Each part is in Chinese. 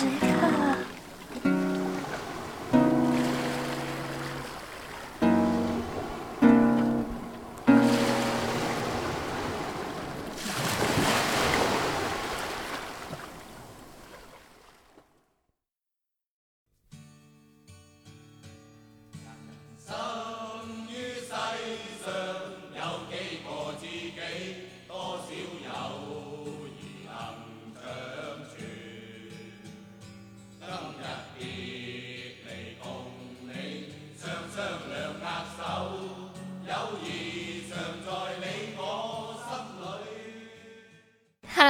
时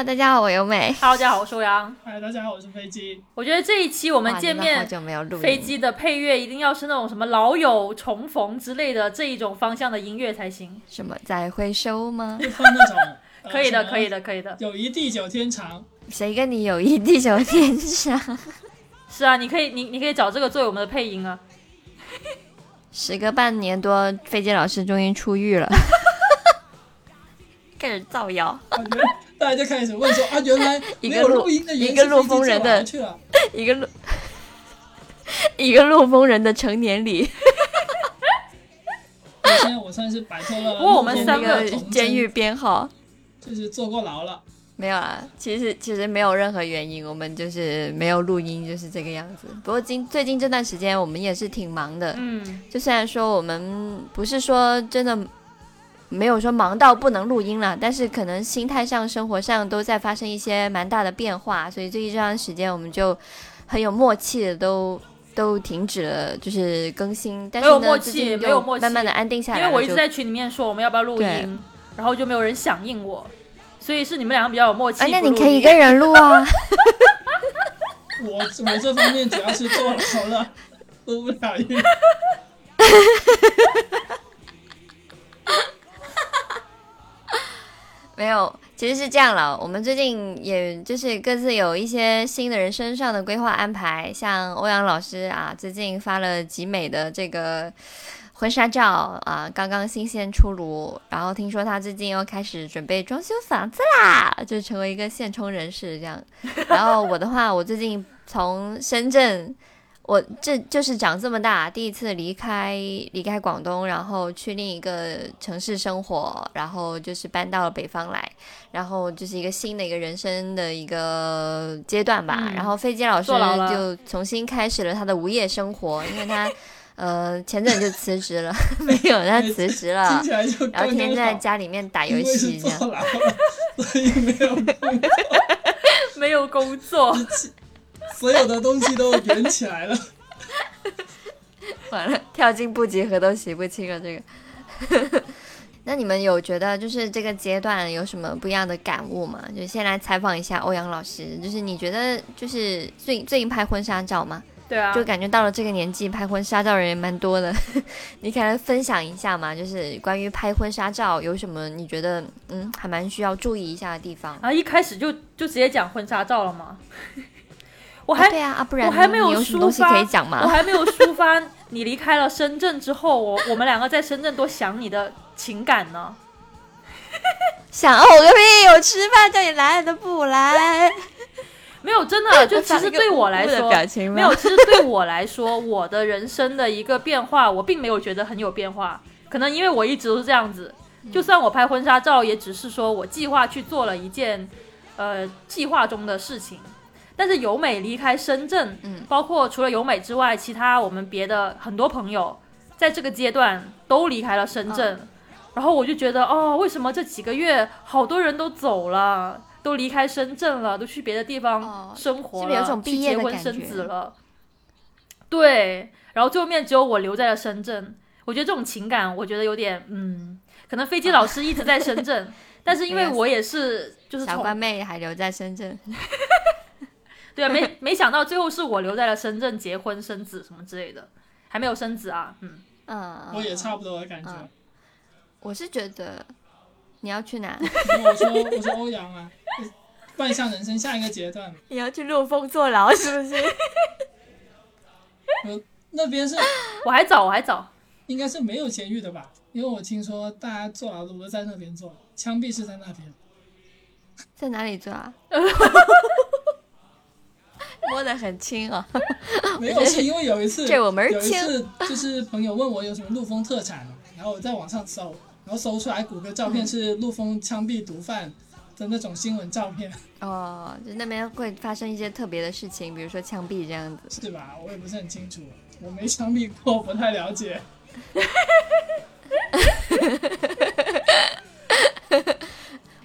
Hello，大家好，我由美。Hello，大家好，我是欧阳。嗨，大家好，我是飞机。我觉得这一期我们见面久没有录音飞机的配乐一定要是那种什么老友重逢之类的这一种方向的音乐才行。什么再回首吗？那种、呃 可以的，可以的，可以的。友谊地久天长。谁跟你友谊地久天长？是啊，你可以，你你可以找这个作为我们的配音啊。时隔半年多，飞机老师终于出狱了，开始造谣。大家就开始问说 啊，原来没有一个录录音的原因一个录是飞机风人的去了。一个陆一个陆丰人的成年礼，我现在我算是摆脱了不过我们三个监狱编号就是坐过牢了。没有啊。其实其实没有任何原因，我们就是没有录音，就是这个样子。不过今最近这段时间我们也是挺忙的，嗯，就虽然说我们不是说真的没有说忙到不能录音了，但是可能心态上、生活上都在发生一些蛮大的变化，所以最近这段时间我们就很有默契的都都停止了，就是更新。但是，没有默契没有默契慢慢的安定下来因为我一直在群里面说我们要不要录音，然后就没有人响应我，所以是你们两个比较有默契。啊，那你可以一个人录啊。我我这方面主要是坐牢了，录不了音。没有，其实是这样了。我们最近也就是各自有一些新的人生上的规划安排，像欧阳老师啊，最近发了极美的这个婚纱照啊，刚刚新鲜出炉。然后听说他最近又开始准备装修房子啦，就成为一个现充人士这样。然后我的话，我最近从深圳。我这就是长这么大第一次离开离开广东，然后去另一个城市生活，然后就是搬到了北方来，然后就是一个新的一个人生的一个阶段吧。嗯然后飞机老师就重新开始了他的无业生活，因为他呃前阵就辞职了，没有他辞职了然后天天在。家里面打游戏这样。坐牢了，所以没有，没有工作，所有的东西都圆起来了。完了，跳进不及格都洗不清了这个。那你们有觉得就是这个阶段有什么不一样的感悟吗？就先来采访一下欧阳老师，就是你觉得就是最最近拍婚纱照吗？对啊，就感觉到了这个年纪拍婚纱照人也蛮多的，你可以来分享一下嘛？就是关于拍婚纱照有什么你觉得嗯还蛮需要注意一下的地方？然后一开始就就直接讲婚纱照了吗？我还啊对啊啊，不然我还没有抒发我讲吗？还没有抒发你离开了深圳之后，我我们两个在深圳多想你的情感呢。想哦个屁！我吃饭叫你来了都不来，没有，真的，就其实对我来说没有。其实对我来说，我的人生的一个变化，我并没有觉得很有变化。可能因为我一直都是这样子，就算我拍婚纱照，也只是说我计划去做了一件，呃，计划中的事情。但是由美离开深圳，嗯包括除了由美之外，其他我们别的很多朋友，在这个阶段都离开了深圳。然后我就觉得，哦，为什么这几个月好多人都走了，都离开深圳了，都去别的地方哦生活了，是是有种毕业去结婚生子了？对，然后最后面只有我留在了深圳。我觉得这种情感，我觉得有点，嗯，可能飞机老师一直在深圳，但是因为我也是，就是从小关妹还留在深圳，对啊，没 没想到最后是我留在了深圳结婚生子什么之类的，还没有生子啊，嗯，嗯，我也差不多的感觉。嗯我是觉得你要去哪？我说我说欧阳啊，迈向人生下一个阶段，你要去陆丰坐牢是不是？那边是我还早，我还早，应该是没有监狱的吧？因为我听说大家坐牢都不是在那边坐，枪毙是在那边。在哪里坐啊？摸得很轻啊。没有，是因为有一次，这我门儿有一次 就是朋友问我有什么陆丰特产，然后我在网上搜，然后搜出来谷歌照片是陆丰枪毙毒贩的那种新闻照片，哦，就那边会发生一些特别的事情，比如说枪毙这样子。是吧？我也不是很清楚，我没枪毙过，不太了解。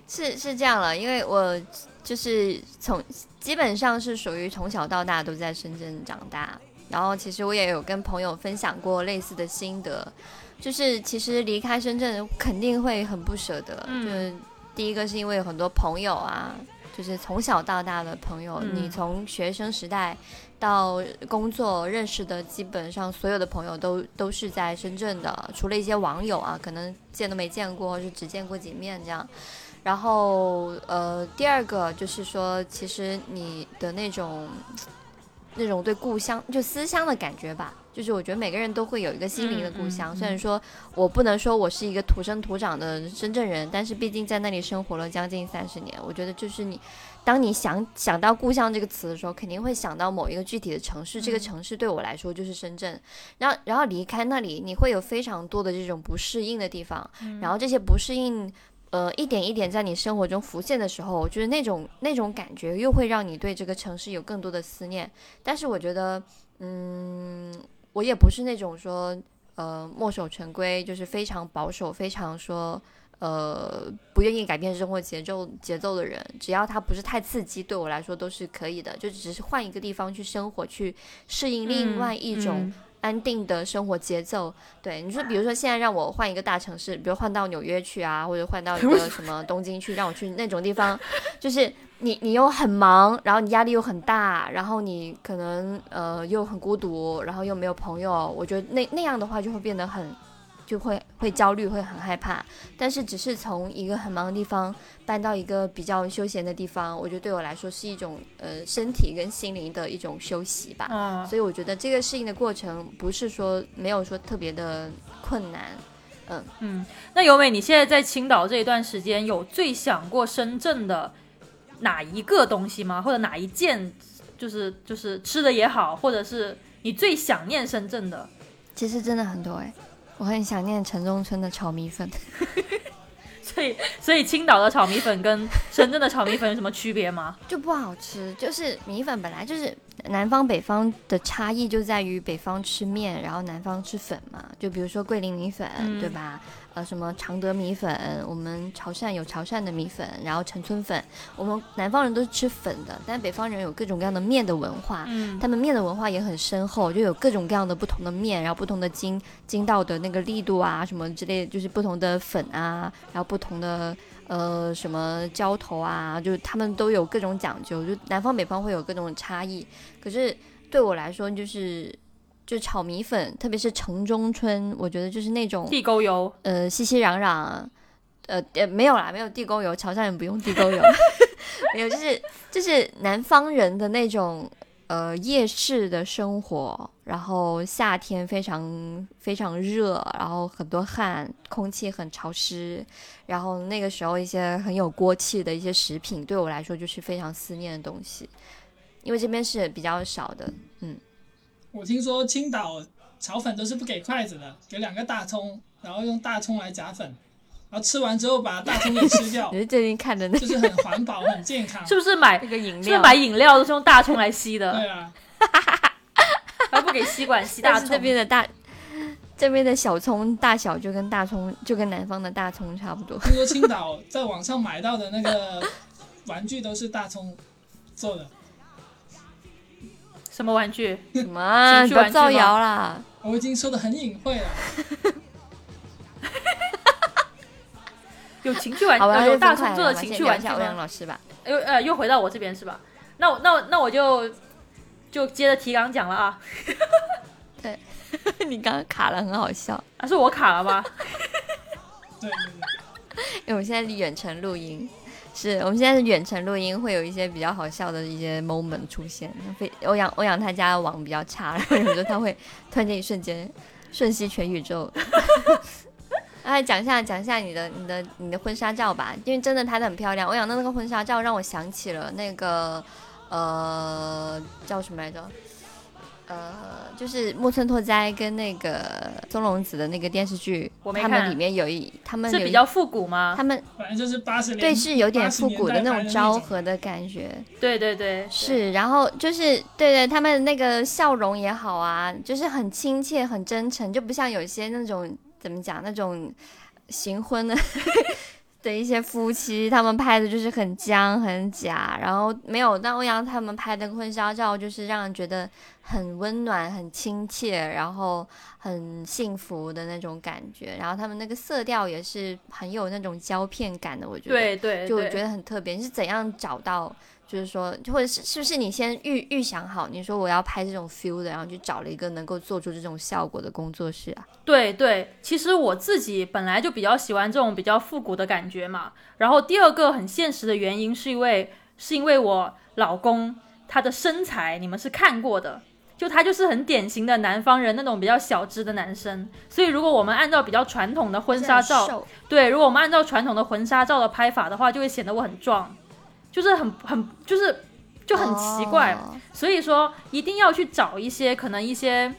是是这样了，因为我就是从基本上是属于从小到大都在深圳长大，然后其实我也有跟朋友分享过类似的心得，就是其实离开深圳肯定会很不舍得，嗯就是第一个是因为有很多朋友啊，就是从小到大的朋友，嗯你从学生时代到工作认识的，基本上所有的朋友都都是在深圳的，除了一些网友啊，可能见都没见过，或是只见过几面这样。然后呃，第二个就是说，其实你的那种那种对故乡就思乡的感觉吧，就是我觉得每个人都会有一个心灵的故乡。嗯嗯虽然说我不能说我是一个土生土长的深圳人，但是毕竟在那里生活了将近三十年，我觉得就是你。当你想想到故乡这个词的时候，肯定会想到某一个具体的城市。这个嗯城市对我来说就是深圳，然后然后离开那里，你会有非常多的这种不适应的地方，然后这些不适应，呃，一点一点在你生活中浮现的时候，就是那种那种感觉，又会让你对这个城市有更多的思念。但是我觉得，嗯，我也不是那种说，呃，墨守成规，就是非常保守，非常说。呃，不愿意改变生活节奏节奏的人，只要他不是太刺激，对我来说都是可以的。就只是换一个地方去生活，去适应另外一种嗯安定的生活节奏。对你说，比如说现在让我换一个大城市，比如换到纽约去啊，或者换到一个什么 东京去，让我去那种地方，就是你你又很忙，然后你压力又很大，然后你可能呃又很孤独，然后又没有朋友，我觉得那那样的话就会变得很。就会会焦虑，会很害怕。但是只是从一个很忙的地方搬到一个比较休闲的地方，我觉得对我来说是一种呃身体跟心灵的一种休息吧。嗯，所以我觉得这个适应的过程不是说没有说特别的困难，嗯嗯，那由美，你现在在青岛这一段时间，有最想过深圳的哪一个东西吗？或者哪一件，就是就是吃的也好，或者是你最想念深圳的？其实真的很多哎、我很想念城中村的炒米粉。所以所以青岛的炒米粉跟深圳的炒米粉有什么区别吗？就不好吃，就是米粉本来就是南方北方的差异就在于北方吃面，然后南方吃粉嘛。就比如说桂林米粉，嗯对吧？呃，什么常德米粉，我们潮汕有潮汕的米粉，然后陈村粉，我们南方人都是吃粉的，但北方人有各种各样的面的文化。嗯他们面的文化也很深厚，就有各种各样的不同的面，然后不同的筋筋道的那个力度啊，什么之类，就是不同的粉啊，然后不同的呃什么浇头啊，就是他们都有各种讲究，就南方北方会有各种差异。可是对我来说，就是就炒米粉，特别是城中村，我觉得就是那种地沟油，呃熙熙攘攘，呃呃没有啦，没有地沟油，潮汕人不用地沟油，没有，就是就是南方人的那种呃夜市的生活，然后夏天非常非常热，然后很多汗，空气很潮湿，然后那个时候一些很有锅气的一些食品，对我来说就是非常思念的东西，因为这边是比较少的，嗯。我听说青岛炒粉都是不给筷子的，给两个大葱，然后用大葱来夹粉，然后吃完之后把大葱给吃掉 你，是最近看的那就是很环保、很健康。是不是买那个饮是不是料？买饮料都是用大葱来吸的，对啊，还不给吸管吸大但是这葱？边的大，这边的小葱大小就跟大葱就跟南方的大葱差不多。听说青岛在网上买到的那个玩具都是大葱做的，什么玩具？什么你不要造谣啦！我已经说的很隐晦了。有情绪玩好吧，有有大就分葱做的情趣玩具聊一下欧阳？老师吧。又呃又回到我这边是吧？那我那我那我就就接着提纲讲了啊，对 你刚刚卡了，很好笑。啊是我卡了吗？因为我们现在远程录音，是我们现在是远程录音，会有一些比较好笑的一些 moment 出现。非欧阳欧阳他家的网比较差，然后有时候他会突然间一瞬间瞬息全宇宙。哎，讲一下讲一下你的你的你的婚纱照吧，因为真的拍的很漂亮。欧阳的那个婚纱照让我想起了那个呃叫什么来着？呃，就是木村拓哉跟那个松隆子的那个电视剧，他们里面有一，他们有一是比较复古吗他？们反正就是八十年对是有点复古的那种昭和的感觉，对对对，对是，然后就是对对，他们那个笑容也好啊，就是很亲切、很真诚，就不像有些那种怎么讲那种行婚的 的一些夫妻，他们拍的就是很僵、很假，然后没有但欧阳他们拍的婚纱照，就是让人觉得很温暖、很亲切，然后很幸福的那种感觉。然后他们那个色调也是很有那种胶片感的，我觉得。对对，就我觉得很特别。你是怎样找到？就是说，或者是是不是你先预预想好，你说我要拍这种 feel 的，然后去找了一个能够做出这种效果的工作室啊？对对，其实我自己本来就比较喜欢这种比较复古的感觉嘛。然后第二个很现实的原因是因为是因为我老公他的身材你们是看过的，就他就是很典型的南方人那种比较小只的男生。所以如果我们按照比较传统的婚纱照，对，如果我们按照传统的婚纱照的拍法的话，就会显得我很壮，就是很很就是就很奇怪。哦所以说一定要去找一些可能一些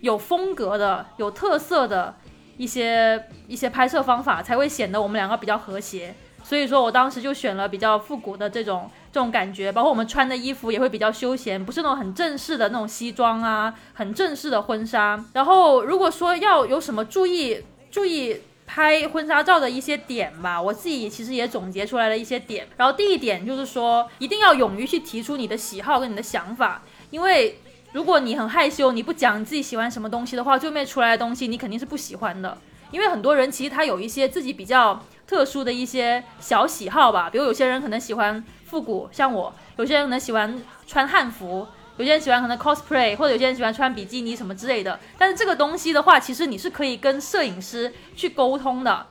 有风格的、有特色的一些一些拍摄方法，才会显得我们两个比较和谐。所以说我当时就选了比较复古的这种这种感觉，包括我们穿的衣服也会比较休闲，不是那种很正式的那种西装啊，很正式的婚纱。然后如果说要有什么注意注意拍婚纱照的一些点吧，我自己其实也总结出来了一些点。然后第一点就是说，一定要勇于去提出你的喜好跟你的想法，因为如果你很害羞，你不讲你自己喜欢什么东西的话，最后面出来的东西你肯定是不喜欢的。因为很多人其实他有一些自己比较特殊的一些小喜好吧，比如有些人可能喜欢复古，像我；有些人可能喜欢穿汉服，有些人喜欢可能 cosplay，或者有些人喜欢穿比基尼什么之类的。但是这个东西的话，其实你是可以跟摄影师去沟通的。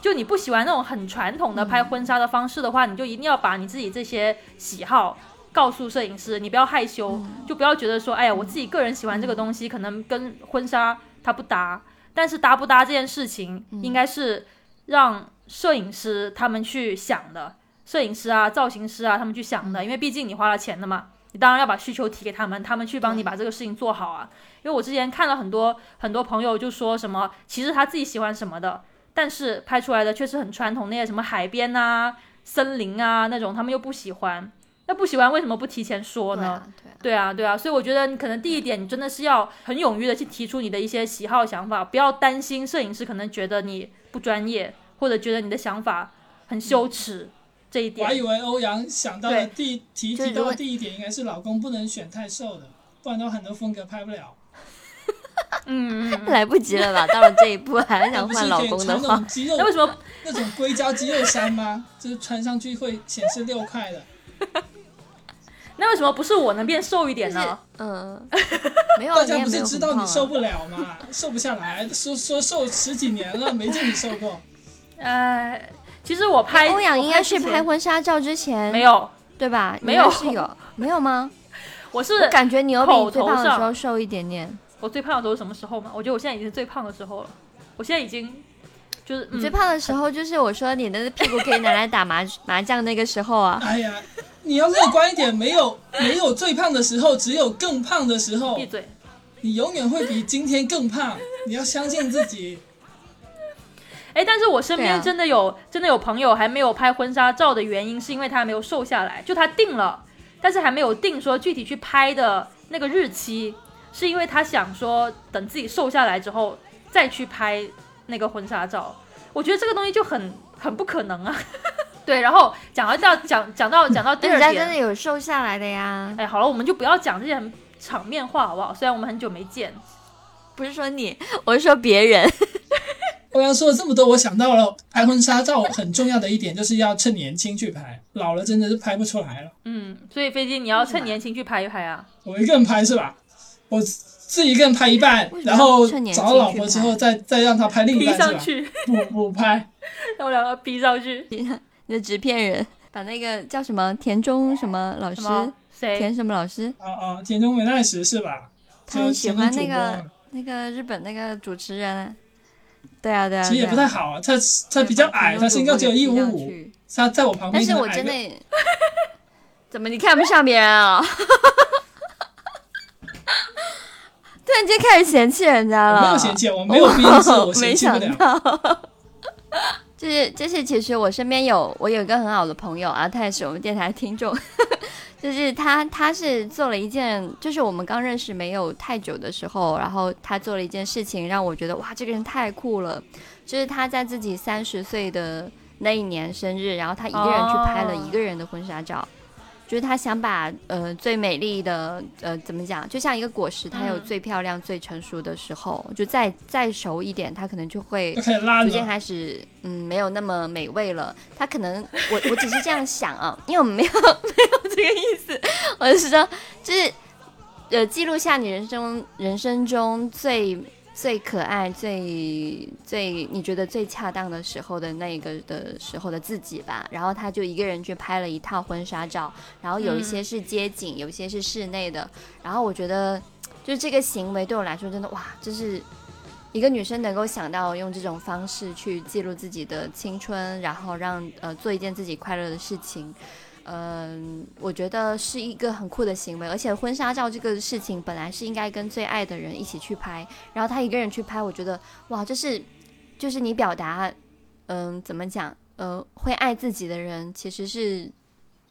就你不喜欢那种很传统的拍婚纱的方式的话，你就一定要把你自己这些喜好告诉摄影师，你不要害羞，就不要觉得说，哎呀，我自己个人喜欢这个东西，可能跟婚纱它不搭。但是搭不搭这件事情，应该是让摄影师他们去想的，摄影师啊、造型师啊他们去想的，因为毕竟你花了钱的嘛，你当然要把需求提给他们，他们去帮你把这个事情做好啊。因为我之前看了很多很多朋友就说什么，其实他自己喜欢什么的，但是拍出来的却是很传统那些什么海边啊、森林啊那种，他们又不喜欢。那不喜欢为什么不提前说呢？对啊，对啊。对啊，对啊，所以我觉得你可能第一点，你真的是要很勇于的去提出你的一些喜好想法，不要担心摄影师可能觉得你不专业，或者觉得你的想法很羞耻、这一点。我还以为欧阳想到的第提提到的第一点应该是老公不能选太瘦的，不然的话很多风格拍不了。嗯，来不及了吧？到了这一步还想换老公的话 那种，肌肉那为什么那种硅胶肌肉衫吗？就是穿上去会显示六块的。那为什么不是我能变瘦一点呢？嗯，没有啊，大家不是知道你瘦不了吗？瘦不下来，说说瘦十几年了，没见你瘦过。呃，其实我拍欧阳应该是拍婚纱照之前没有，对吧？没有是有 没有吗？我是我感觉你有比你最胖的时候瘦一点点。我最胖的时候是什么时候吗？我觉得我现在已经是最胖的时候了。我现在已经就是、嗯、你最胖的时候就是我说你的屁股可以拿来打麻麻将那个时候啊。哎呀，你要乐观一点，没有没有最胖的时候，只有更胖的时候闭。嘴。你永远会比今天更胖，你要相信自己。哎，但是我身边真的有、真的有朋友还没有拍婚纱照的原因，是因为他还没有瘦下来，就他定了，但是还没有定说具体去拍的那个日期，是因为他想说等自己瘦下来之后再去拍那个婚纱照。我觉得这个东西就很很不可能啊。对，然后讲到到讲讲到讲到第二人家真的，有瘦下来的呀，哎，好了，我们就不要讲这些很场面话好不好？虽然我们很久没见，不是说你，我是说别人。欧阳说了这么多，我想到了拍婚纱照很重要的一点，就是要趁年轻去拍，老了真的是拍不出来了。嗯，所以飞机你要趁年轻去拍一拍啊。我一个人拍是吧？我自己一个人拍一半然后找老婆之后再再让她拍另一半是吧？上去，补 补拍。让我两个逼上去。你的纸片人，把那个叫什么田中什么老师，谁？田什么老师，啊啊，田中美奈实是吧？他很喜欢那个那个日本那个主持人。对啊对啊，其实也不太好啊，他他比较矮，他身高只有一五五，他在我旁边但是。我真的，怎么你看不上别人啊？突然间开始嫌弃人家了？没有嫌弃，我没有编制，我嫌弃不了。就是就是，其实我身边有我有一个很好的朋友啊，他也是我们电台听众。就是他他是做了一件，就是我们刚认识没有太久的时候，然后他做了一件事情，让我觉得哇，这个人太酷了。就是他在自己三十岁的那一年生日，然后他一个人去拍了一个人的婚纱照。就是他想把呃最美丽的呃怎么讲，就像一个果实，它有最漂亮、最成熟的时候，就再再熟一点，它可能就会逐渐开始嗯没有那么美味了。它可能我我只是这样想啊，因为我们没有没有这个意思，我是说就是呃记录下你人生人生中最。最可爱、最最你觉得最恰当的时候的那个的时候的自己吧。然后他就一个人去拍了一套婚纱照，然后有一些是街景，有一些是室内的。然后我觉得，就是这个行为对我来说真的哇，就是一个女生能够想到用这种方式去记录自己的青春，然后让呃做一件自己快乐的事情。嗯，我觉得是一个很酷的行为，而且婚纱照这个事情本来是应该跟最爱的人一起去拍，然后他一个人去拍，我觉得哇，就是，就是你表达，嗯，怎么讲，呃，会爱自己的人其实是，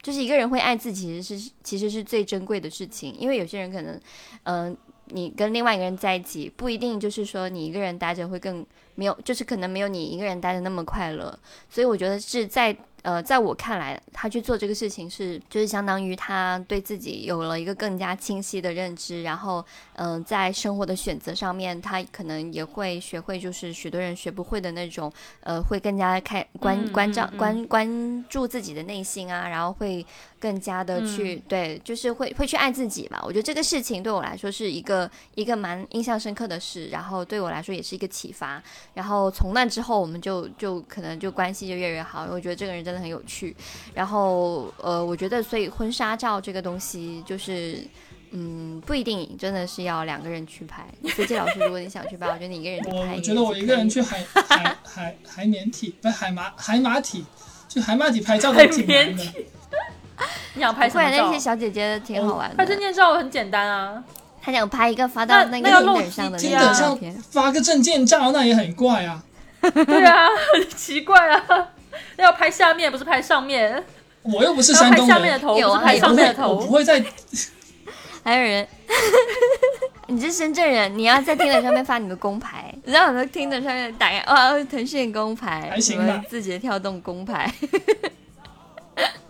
就是一个人会爱自己，其实是其实是最珍贵的事情，因为有些人可能，嗯，你跟另外一个人在一起，不一定就是说你一个人待着会更没有，就是可能没有你一个人待着那么快乐，所以我觉得是在。呃，在我看来，他去做这个事情是，就是相当于他对自己有了一个更加清晰的认知，然后，嗯，在生活的选择上面，他可能也会学会，就是许多人学不会的那种，呃，会更加开关关照关关注自己的内心啊，然后会更加的去对，就是会会去爱自己吧。我觉得这个事情对我来说是一个一个蛮印象深刻的事，然后对我来说也是一个启发。然后从那之后，我们就就可能就关系就越来越好。我觉得这个人真的。很有趣，然后呃，我觉得所以婚纱照这个东西就是，嗯，不一定真的是要两个人去拍。飞机老师，如果你想去拍，我觉得你一个人去拍。我觉得我一个人去海海海海绵体，不是海马海马体，去海马体拍照都挺难的。你想拍什么照？那些小姐姐挺好玩的。拍证件照很简单啊，他想拍一个发到那个顶点上的那照片，发个证件照那也很怪啊。对啊，很 奇怪啊。要拍下面，不是拍上面。我又不是山东人，拍下面的头，不是拍上面的头。我不会在。还有人，你是深圳人，你要在听的上面发你的工牌，让我在听的上面打开哇，腾讯工牌，什么字节跳动工牌。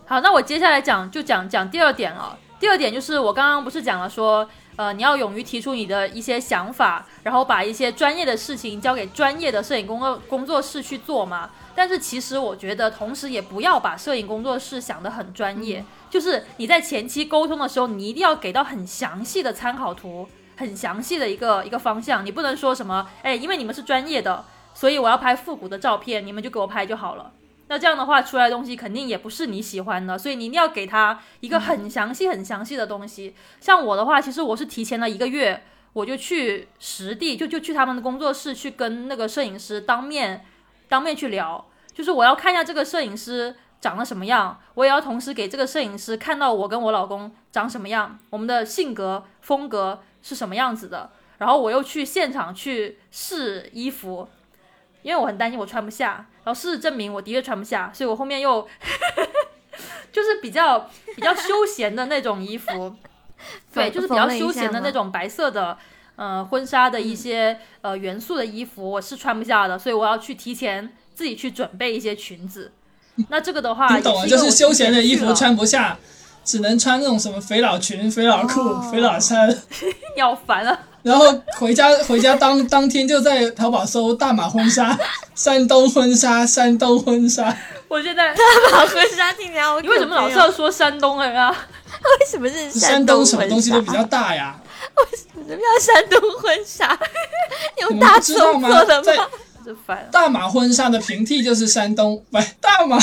好，那我接下来讲就讲讲第二点了。第二点就是我刚刚不是讲了说，呃，你要勇于提出你的一些想法，然后把一些专业的事情交给专业的摄影工作工作室去做嘛。但是其实我觉得，同时也不要把摄影工作室想得很专业。就是你在前期沟通的时候，你一定要给到很详细的参考图，很详细的一个一个方向。你不能说什么，哎，因为你们是专业的，所以我要拍复古的照片，你们就给我拍就好了。那这样的话出来的东西肯定也不是你喜欢的，所以你一定要给他一个很详细、很详细的东西。像我的话，其实我是提前了一个月，我就去实地，就就去他们的工作室去跟那个摄影师当面。当面去聊，就是我要看一下这个摄影师长得什么样，我也要同时给这个摄影师看到我跟我老公长什么样，我们的性格风格是什么样子的。然后我又去现场去试衣服，因为我很担心我穿不下。然后事实证明我的确穿不下，所以我后面又 就是比较比较休闲的那种衣服，对，就是比较休闲的那种白色的。呃，婚纱的一些呃元素的衣服我是穿不下的，所以我要去提前自己去准备一些裙子。那这个的话，你懂啊？就是休闲的衣服穿不下，只能穿那种什么肥佬裙、肥佬裤、肥佬衫。你好烦了。然后回家回家当当天就在淘宝搜大码婚纱、山东婚纱、山东婚纱。我现在大码婚纱听起来好你为什么老是要说山东人啊？为什么是山东？什么东西都比较大呀？为什么要山东婚纱？用大葱做的吗？大码婚纱的平替就是山东，不，大码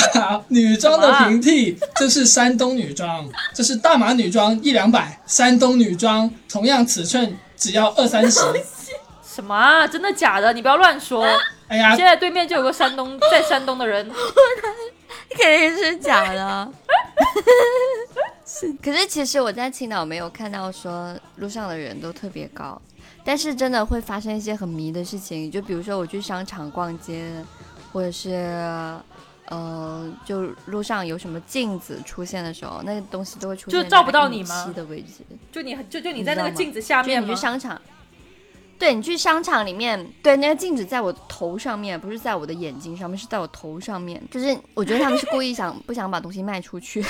女装的平替就是山东女装，就是大码女装一两百，山东女装同样尺寸只要二三十。什么啊？真的假的？你不要乱说！哎呀，现在对面就有个山东，在山东的人，肯定是假的。是。可是其实我在青岛没有看到说路上的人都特别高，但是真的会发生一些很迷的事情，就比如说我去商场逛街，或者是。呃，就路上有什么镜子出现的时候，那个东西都会出现就照不到你吗一米七的位置。就你就就你在那个镜子下面吗你去？商场，对你去商场里面，对那个镜子在我头上面，不是在我的眼睛上面，是在我头上面。就是我觉得他们是故意想 不想把东西卖出去，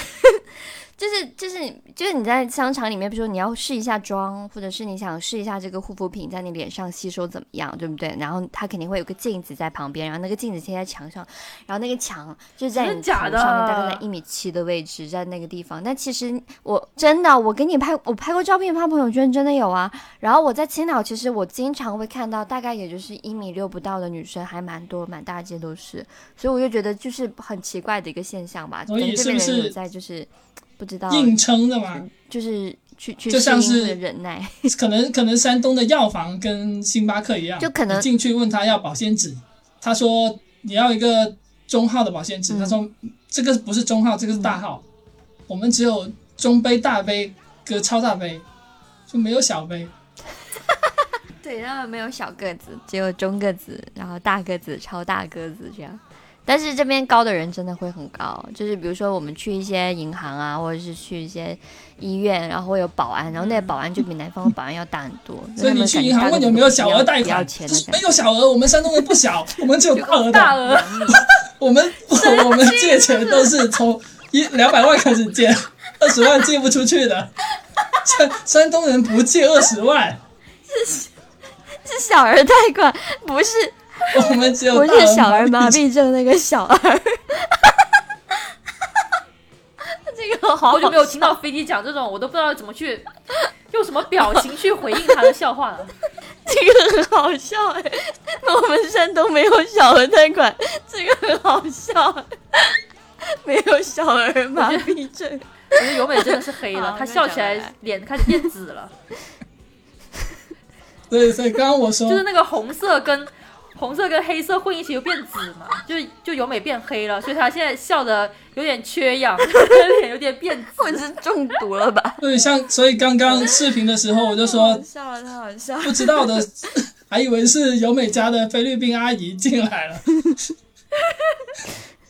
就是就是就是你在商场里面，比如说你要试一下妆，或者是你想试一下这个护肤品在你脸上吸收怎么样，对不对？然后它肯定会有个镜子在旁边，然后那个镜子贴在墙上，然后那个墙就是在你头 真的假的上面，大概在一米七的位置，在那个地方。但其实我真的，我给你拍，我拍过照片发朋友圈，真的有啊。然后我在青岛，其实我经常会看到，大概也就是一米六不到的女生，还蛮多，满大街都是。所以我就觉得就是很奇怪的一个现象吧。所以可能这边人有在就是不知道，硬撑的嘛，就是去去就像是忍耐。可能可能山东的药房跟星巴克一样，就可能进去问他要保鲜纸，他说你要一个中号的保鲜纸，嗯他说这个不是中号，这个是大号，我们只有中杯、大杯跟超大杯，就没有小杯。对，他们没有小个子，只有中个子，然后大个子、超大个子这样。但是这边高的人真的会很高，就是比如说我们去一些银行啊，或者是去一些医院，然后会有保安，然后那些保安就比南方的保安要大很多。所以你去银行问有没有小额贷款。没有小额，我们山东人不小，我们只有大额。大额，我们我们借钱都是从一两百万开始借，二十万借不出去的。山山东人不借二十万，是是小额贷款，不是 我们只有我是小儿麻痹症那个小儿。这个好好久没有听到飞机讲这种，我都不知道怎么去用什么表情去回应他的笑话了。这个很好笑哎，我们山东没有小儿贷款，这个很好笑，没有小儿麻痹症。我觉得尤美真的是黑了，好她笑起来来脸开始变紫了，对，所以刚刚我说就是那个红色跟红色跟黑色混一起就变紫嘛，就就由美变黑了，所以她现在笑的有点缺氧，脸 有点变紫。我是中毒了吧？对，像所以刚刚视频的时候我就好说笑了，太好笑了。不知道的，还以为是由美家的菲律宾阿姨进来了。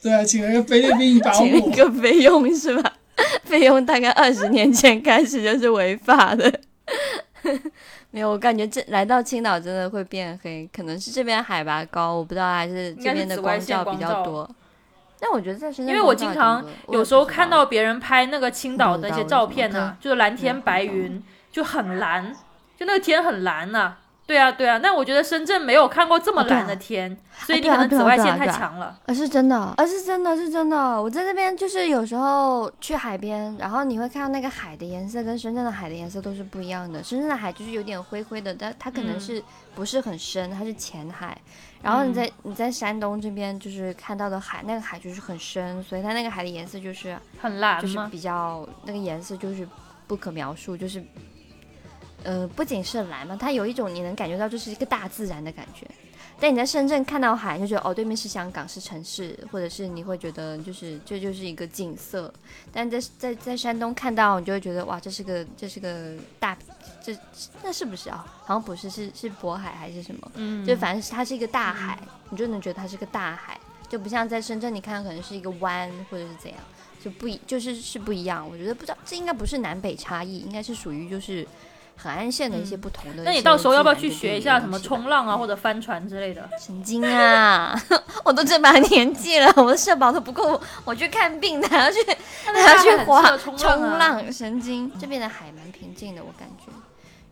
对啊，请了个菲律宾保姆请了一。个费用是吧？费用大概二十年前开始就是违法的。没有，我感觉这来到青岛真的会变黑，可能是这边海拔高，我不知道还是这边的光照比较多。但我觉得在深圳，因为我经常有时候看到别人拍那个青岛的一些照片呢、就是蓝天白云，就很蓝，就那个天很蓝呐、对啊，对啊，那我觉得深圳没有看过这么蓝的天，所以你可能紫外线太强了。啊，是真的，啊，是真的，是真的。我在这边就是有时候去海边，然后你会看到那个海的颜色跟深圳的海的颜色都是不一样的。深圳的海就是有点灰灰的，但它可能嗯是不是很深，它是浅海。然后你在你在山东这边就是看到的海，那个海就是很深，所以它那个海的颜色就是很蓝就是？比较那个颜色就是不可描述，就是呃不仅是蓝嘛，它有一种你能感觉到就是一个大自然的感觉。但你在深圳看到海，就觉得哦，对面是香港，是城市，或者是你会觉得就是这就是一个景色。但在在在山东看到，你就会觉得哇，这是个这是个大，这那是不是啊？好像不是，是是渤海还是什么？嗯，就反正是它是一个大海，你就能觉得它是个大海，就不像在深圳，你看可能是一个湾或者是怎样，就不一就是是不一样。我觉得不知道这应该不是南北差异，应该是属于就是海岸线的一些不同的。那你到时候要不要去学一下什么冲浪啊，或者帆船之类的？神经啊！我都这把年纪了，我的社保都不够我去看病的，还要去还要去很滑冲浪啊浪，神经。这边的海蛮平静的，我感觉。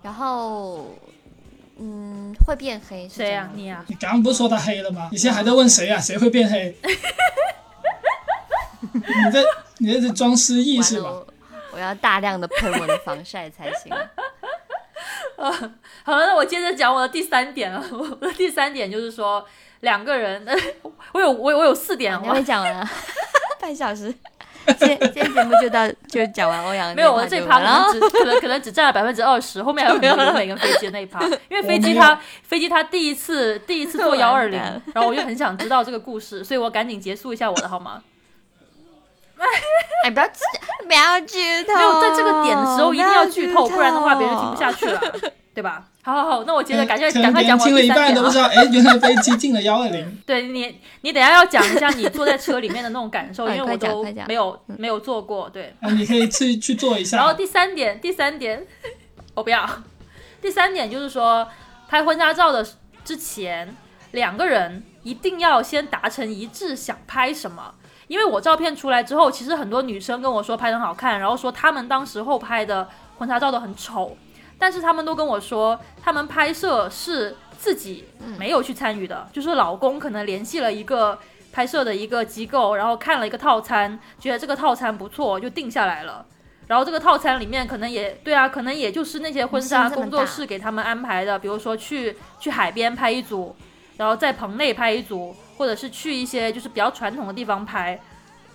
然后，嗯，会变黑是谁呀、真的你呀、你刚刚不是说他黑了吗？你现在还在问谁啊？谁会变黑？你在你在这装失忆是吧？我我要大量的喷我的防晒才行。好了，那我接着讲我的第三点了。我的第三点就是说，两个人，我有我有我有四点，我还没讲完啊？半小时。今天今天节目就到就讲完欧阳没有，我那这一趴可能只可能可能只占了百分之二十，后面还有很多留美跟飞机的那一趴，因为飞机它飞机它第一次第一次坐幺二零，然后我就很想知道这个故事，所以我赶紧结束一下我的好吗？哎，不要不要剧透，没有在这个点的时候一定要剧透，不然的话别人听不下去了，对吧？好好好，那我接着赶快可能赶快讲完别人听了一半都不知。道，哎，原来飞机进了幺二零。对你，你等下要讲一下你坐在车里面的那种感受，哎 因为我都没有没有坐过，对。啊，你可以去去做一下。然后第三点，第三点，我不要。第三点就是说，拍婚纱照的之前，两个人一定要先达成一致，想拍什么。因为我照片出来之后，其实很多女生跟我说拍的很好看，然后说她们当时候拍的婚纱照都很丑，但是她们都跟我说，她们拍摄是自己没有去参与的，就是老公可能联系了一个拍摄的一个机构，然后看了一个套餐，觉得这个套餐不错，就定下来了。然后这个套餐里面可能也对啊，可能也就是那些婚纱工作室给他们安排的，比如说去去海边拍一组，然后在棚内拍一组，或者是去一些就是比较传统的地方拍，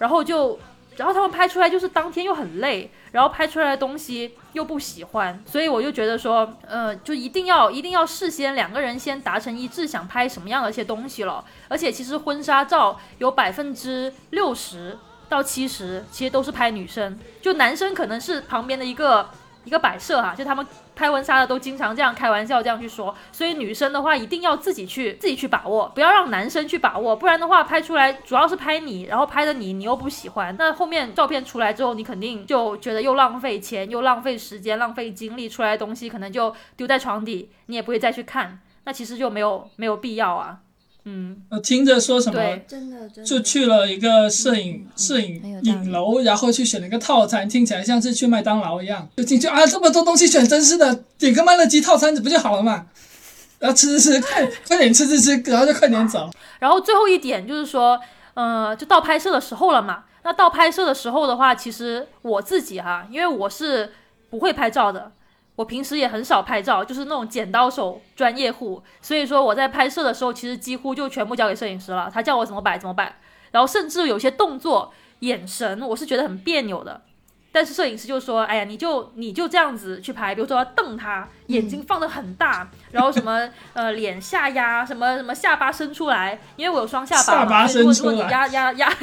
然后就然后他们拍出来就是当天又很累，然后拍出来的东西又不喜欢，所以我就觉得说，呃，就一定要一定要事先两个人先达成一致，想拍什么样的一些东西了。而且其实婚纱照有百分之六十到七十，其实都是拍女生，就男生可能是旁边的一个一个摆设哈，就他们拍婚纱的都经常这样开玩笑这样去说，所以女生的话一定要自己去自己去把握，不要让男生去把握，不然的话拍出来主要是拍你，然后拍的你你又不喜欢，那后面照片出来之后，你肯定就觉得又浪费钱又浪费时间浪费精力，出来的东西可能就丢在床底，你也不会再去看，那其实就没有没有必要啊，嗯，我听着说什么，真的就去了一个摄影摄影影楼，然后去选了一个套餐，听起来像是去麦当劳一样，就进去啊，这么多东西选，真是的，点个麦乐鸡套餐不就好了嘛？然后吃吃吃，快快点吃吃吃，然后就快点走。然后最后一点就是说，呃，就到拍摄的时候了嘛。那到拍摄的时候的话，其实我自己哈，因为我是不会拍照的，我平时也很少拍照，就是那种剪刀手专业户。所以说我在拍摄的时候，其实几乎就全部交给摄影师了，他叫我怎么摆怎么摆。然后甚至有些动作、眼神，我是觉得很别扭的。但是摄影师就说：“哎呀，你就你就这样子去拍，比如说要瞪他，眼睛放得很大，然后什么呃脸下压，什么什么下巴伸出来，因为我有双下巴下巴伸出来如果你压压压，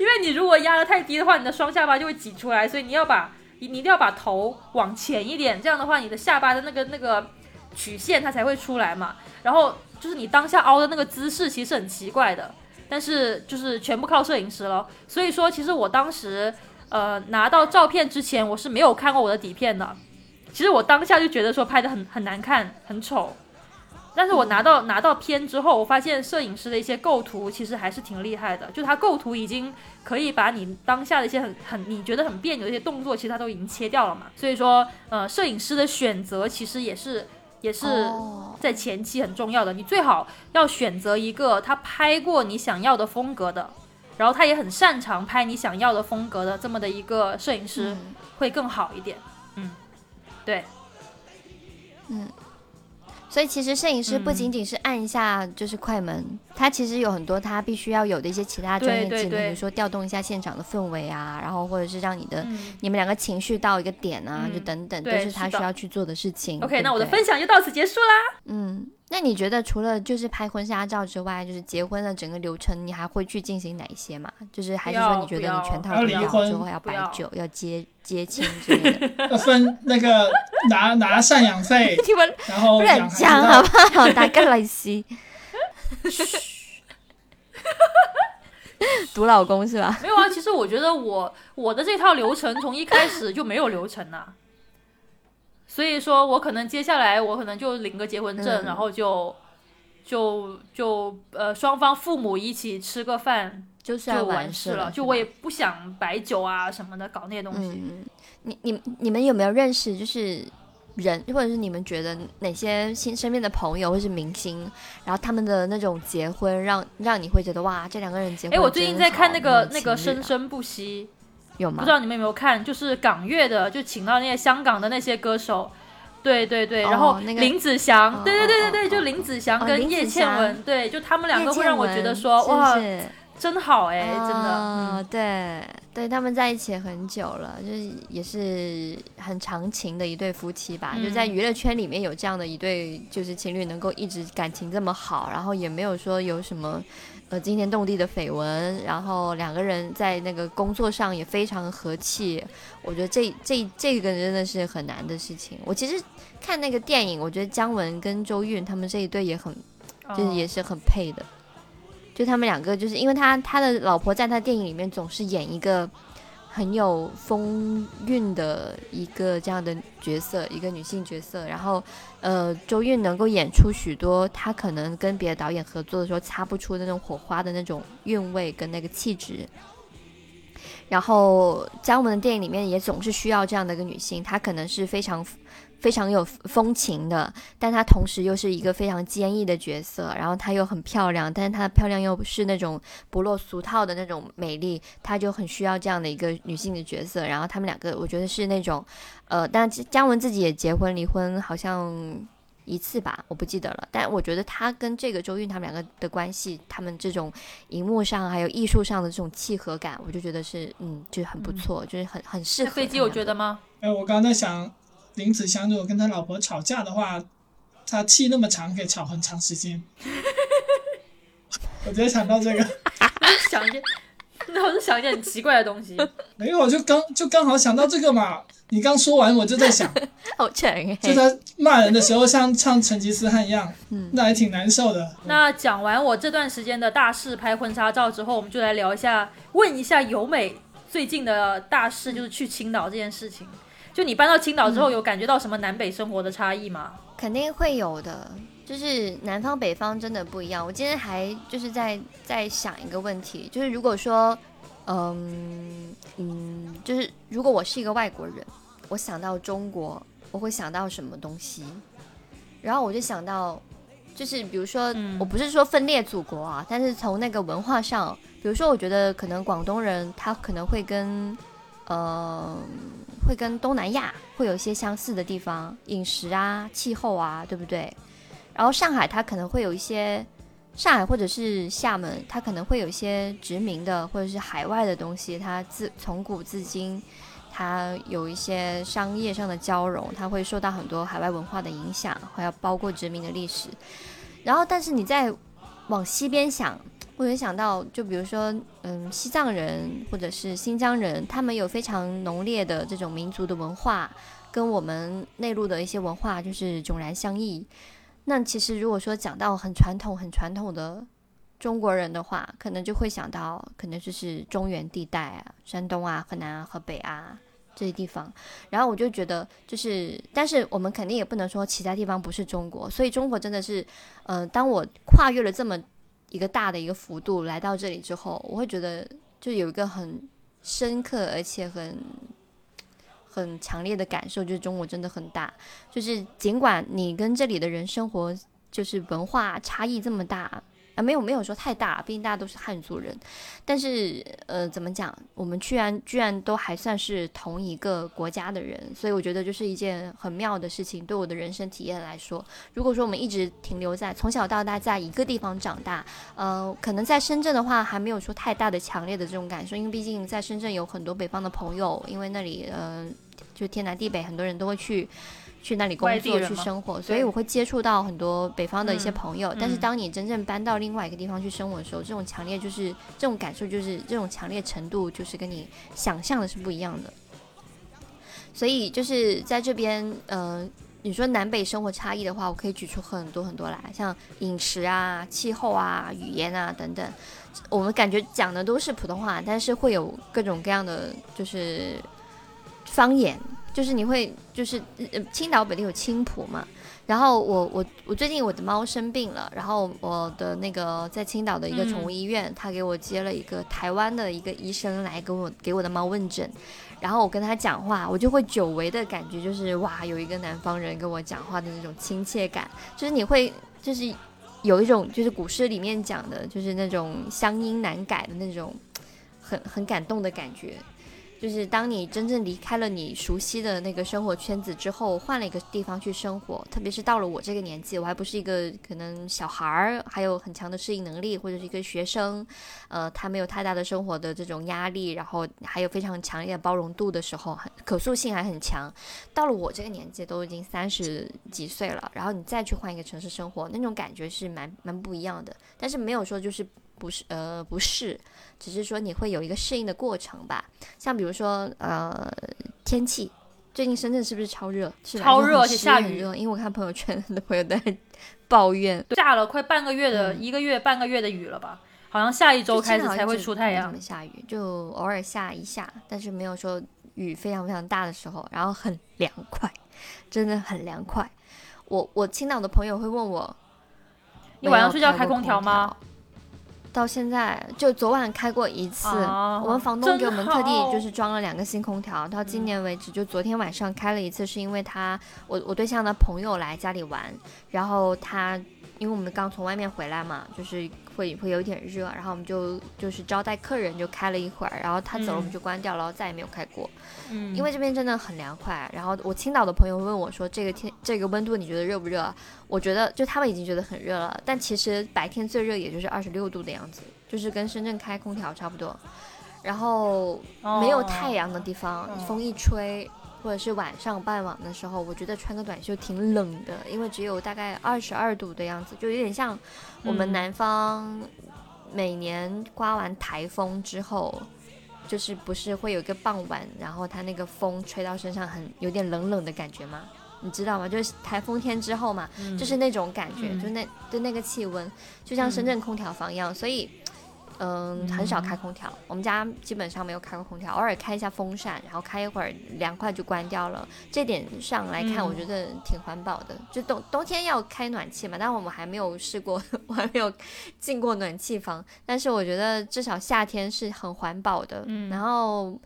因为你如果压得太低的话，你的双下巴就会挤出来，所以你要把你一定要把头往前一点，这样的话你的下巴的那个那个曲线它才会出来嘛。然后就是你当下凹的那个姿势其实很奇怪的，但是就是全部靠摄影师了。所以说，其实我当时呃拿到照片之前，我是没有看过我的底片的。其实我当下就觉得说拍的很很难看，很丑。但是我拿到拿到片之后，我发现摄影师的一些构图其实还是挺厉害的，就他构图已经可以把你当下的一些很很你觉得很别扭的一些动作，其实他都已经切掉了嘛。所以说，呃，摄影师的选择其实也是也是哦。在前期很重要的，你最好要选择一个他拍过你想要的风格的，然后他也很擅长拍你想要的风格的这么的一个摄影师嗯。会更好一点。嗯，对，所以其实摄影师不嗯。仅仅是按一下就是快门，他其实有很多他必须要有的一些其他专业技能，比如说调动一下现场的氛围啊，然后或者是让你的、嗯。你们两个情绪到一个点啊，嗯。就等等，都是他需要去做的事情。，OK，那我的分享就到此结束啦。嗯，那你觉得除了就是拍婚纱照之外，就是结婚的整个流程，你还会去进行哪一些嘛？就是还是说你觉得你全套不要准备好之后要不要摆酒、要接接 亲之类的？要分那个拿拿赡养费，你们然后乱讲好不好？打个来西，毒老公是吧？没有啊，其实我觉得我我的这套流程从一开始就没有流程呐、所以说我可能接下来我可能就领个结婚证，嗯然后就就就呃双方父母一起吃个饭就算就完事了，就我也不想摆酒啊什么的搞那些东西。嗯，你你你们有没有认识就是人，或者是你们觉得哪些新身边的朋友或是明星，然后他们的那种结婚，让让你会觉得哇，这两个人结婚哎，我最近在看那个很那个《生生不息》，有吗不知？道你们有没有看，就是港乐的，就请到那些香港的那些歌手。对对对，哦然后林子祥，哦对对对对哦对，哦就林子祥跟叶倩祥文，对，就他们两个会让我觉得说，是哇真好哎，真的，对对，他们在一起很久了，就是也是很长情的一对夫妻吧。就在嗯娱乐圈里面有这样的一对，就是情侣能够一直感情这么好，然后也没有说有什么呃惊天动地的绯闻，然后两个人在那个工作上也非常和气。我觉得这这这个真的是很难的事情。我其实看那个电影，我觉得姜文跟周韵他们这一对也很，就是也是很配的。就他们两个，就是因为他他的老婆在他电影里面总是演一个。很有风韵的一个这样的角色，一个女性角色。然后，呃，周韵能够演出许多她可能跟别的导演合作的时候擦不出那种火花的那种韵味跟那个气质。然后，姜文的电影里面也总是需要这样的一个女性，她可能是非常。非常有风情的，但她同时又是一个非常坚毅的角色，然后她又很漂亮，但是她的漂亮又不是那种不落俗套的那种美丽，她就很需要这样的一个女性的角色。然后他们两个，我觉得是那种，呃，但姜文自己也结婚离婚，好像一次吧，我不记得了。但我觉得他跟这个周韵他们两个的关系，他们这种荧幕上还有艺术上的这种契合感，我就觉得是，嗯，就很不错，就是很很适合。飞机我觉得吗？哎，我刚刚在想。林子祥如果跟他老婆吵架的话，他气那么长，可以吵很长时间。我直接想到这个，想一件，那我就想一件很奇怪的东西。没有，就刚就刚好想到这个嘛。你刚说完，我就在想，好强哎。就他骂人的时候，像唱成吉思汗一样，嗯，那还挺难受的。那讲完我这段时间的大事拍婚纱照之后，我们就来聊一下，问一下由美最近的大事，就是去青岛这件事情。就你搬到青岛之后，有感觉到什么南北生活的差异吗？肯定会有的，就是南方北方真的不一样。我今天还就是在在想一个问题，就是如果说，嗯嗯，就是如果我是一个外国人，我想到中国，我会想到什么东西？然后我就想到，就是比如说，我不是说分裂祖国啊，但是从那个文化上，比如说，我觉得可能广东人他可能会跟，呃。会跟东南亚会有一些相似的地方，饮食啊、气候啊，对不对？然后上海它可能会有一些，上海或者是厦门，它可能会有一些殖民的或者是海外的东西，它自从古至今，它有一些商业上的交融，它会受到很多海外文化的影响，还有包括殖民的历史。然后，但是你再往西边想。我联想到，就比如说，嗯，西藏人或者是新疆人，他们有非常浓烈的这种民族的文化，跟我们内陆的一些文化就是迥然相异。那其实如果说讲到很传统、很传统的中国人的话，可能就会想到，可能就是中原地带啊，山东啊、河南、河北啊这些地方。然后我就觉得，就是，但是我们肯定也不能说其他地方不是中国。所以中国真的是，嗯，当我跨越了这么。一个大的一个幅度来到这里之后，我会觉得就有一个很深刻而且很很强烈的感受，就是中国真的很大。就是尽管你跟这里的人生活就是文化差异这么大。啊，没有没有说太大，毕竟大家都是汉族人，但是呃，怎么讲，我们居然居然都还算是同一个国家的人，所以我觉得就是一件很妙的事情。对我的人生体验来说，如果说我们一直停留在从小到大在一个地方长大，呃，可能在深圳的话还没有说太大的强烈的这种感受，因为毕竟在深圳有很多北方的朋友，因为那里呃就天南地北很多人都会去。去那里工作去生活，所以我会接触到很多北方的一些朋友。但是当你真正搬到另外一个地方去生活的时候，这种强烈就是这种感受，就是这种强烈程度，就是跟你想象的是不一样的。所以就是在这边，呃，你说南北生活差异的话，我可以举出很多很多来，像饮食啊、气候啊、语言啊等等。我们感觉讲的都是普通话，但是会有各种各样的就是方言。就是你会，就是呃，青岛本地有青浦嘛，然后我我我最近我的猫生病了，然后我的那个在青岛的一个宠物医院，他给我接了一个台湾的一个医生来给我给我的猫问诊，然后我跟他讲话，我就会久违的感觉，就是哇，有一个南方人跟我讲话的那种亲切感，就是你会就是有一种就是古诗里面讲的，就是那种乡音难改的那种很很感动的感觉。就是当你真正离开了你熟悉的那个生活圈子之后，换了一个地方去生活，特别是到了我这个年纪，我还不是一个可能小孩儿，还有很强的适应能力，或者是一个学生，呃，他没有太大的生活的这种压力，然后还有非常强烈的包容度的时候，可塑性还很强。到了我这个年纪，都已经三十几岁了，然后你再去换一个城市生活，那种感觉是蛮蛮不一样的。但是没有说就是不是呃不是，只是说你会有一个适应的过程吧。像比如说呃天气，最近深圳是不是超热？是超热而且下雨湿很热，因为我看朋友圈很多朋友在抱怨，下了快半个月的、嗯一个月半个月的雨了吧？好像下一周开始才会出太阳没怎么。下雨，就偶尔下一下，但是没有说雨非常非常大的时候，然后很凉快，真的很凉快。我我青岛的朋友会问我，你晚上睡觉开空调吗？到现在就昨晚开过一次，啊我们房东给我们特地就是装了两个新空调，到今年为止就昨天晚上开了一次，是因为他我我对象的朋友来家里玩，然后他因为我们刚从外面回来嘛，就是会会有点热，然后我们就就是招待客人就开了一会儿，然后他走了我们嗯就关掉了，然后再也没有开过，嗯，因为这边真的很凉快。然后我青岛的朋友问我说，这个天这个温度你觉得热不热？我觉得就他们已经觉得很热了，但其实白天最热也就是二十六度的样子，就是跟深圳开空调差不多。然后没有太阳的地方，哦风一吹，或者是晚上傍晚的时候，我觉得穿个短袖挺冷的，因为只有大概二十二度的样子，就有点像我们嗯南方每年刮完台风之后。就是不是会有一个傍晚，然后它那个风吹到身上很有点冷冷的感觉吗？你知道吗？就是台风天之后嘛，嗯就是那种感觉，嗯就那就那个气温，就像深圳空调房一样，所以。嗯，很少开空调，我们家基本上没有开过空调，偶尔开一下风扇，然后开一会儿凉快就关掉了。这点上来看，嗯我觉得挺环保的。就冬冬天要开暖气嘛，但我们还没有试过，我还没有进过暖气房。但是我觉得至少夏天是很环保的。嗯然后，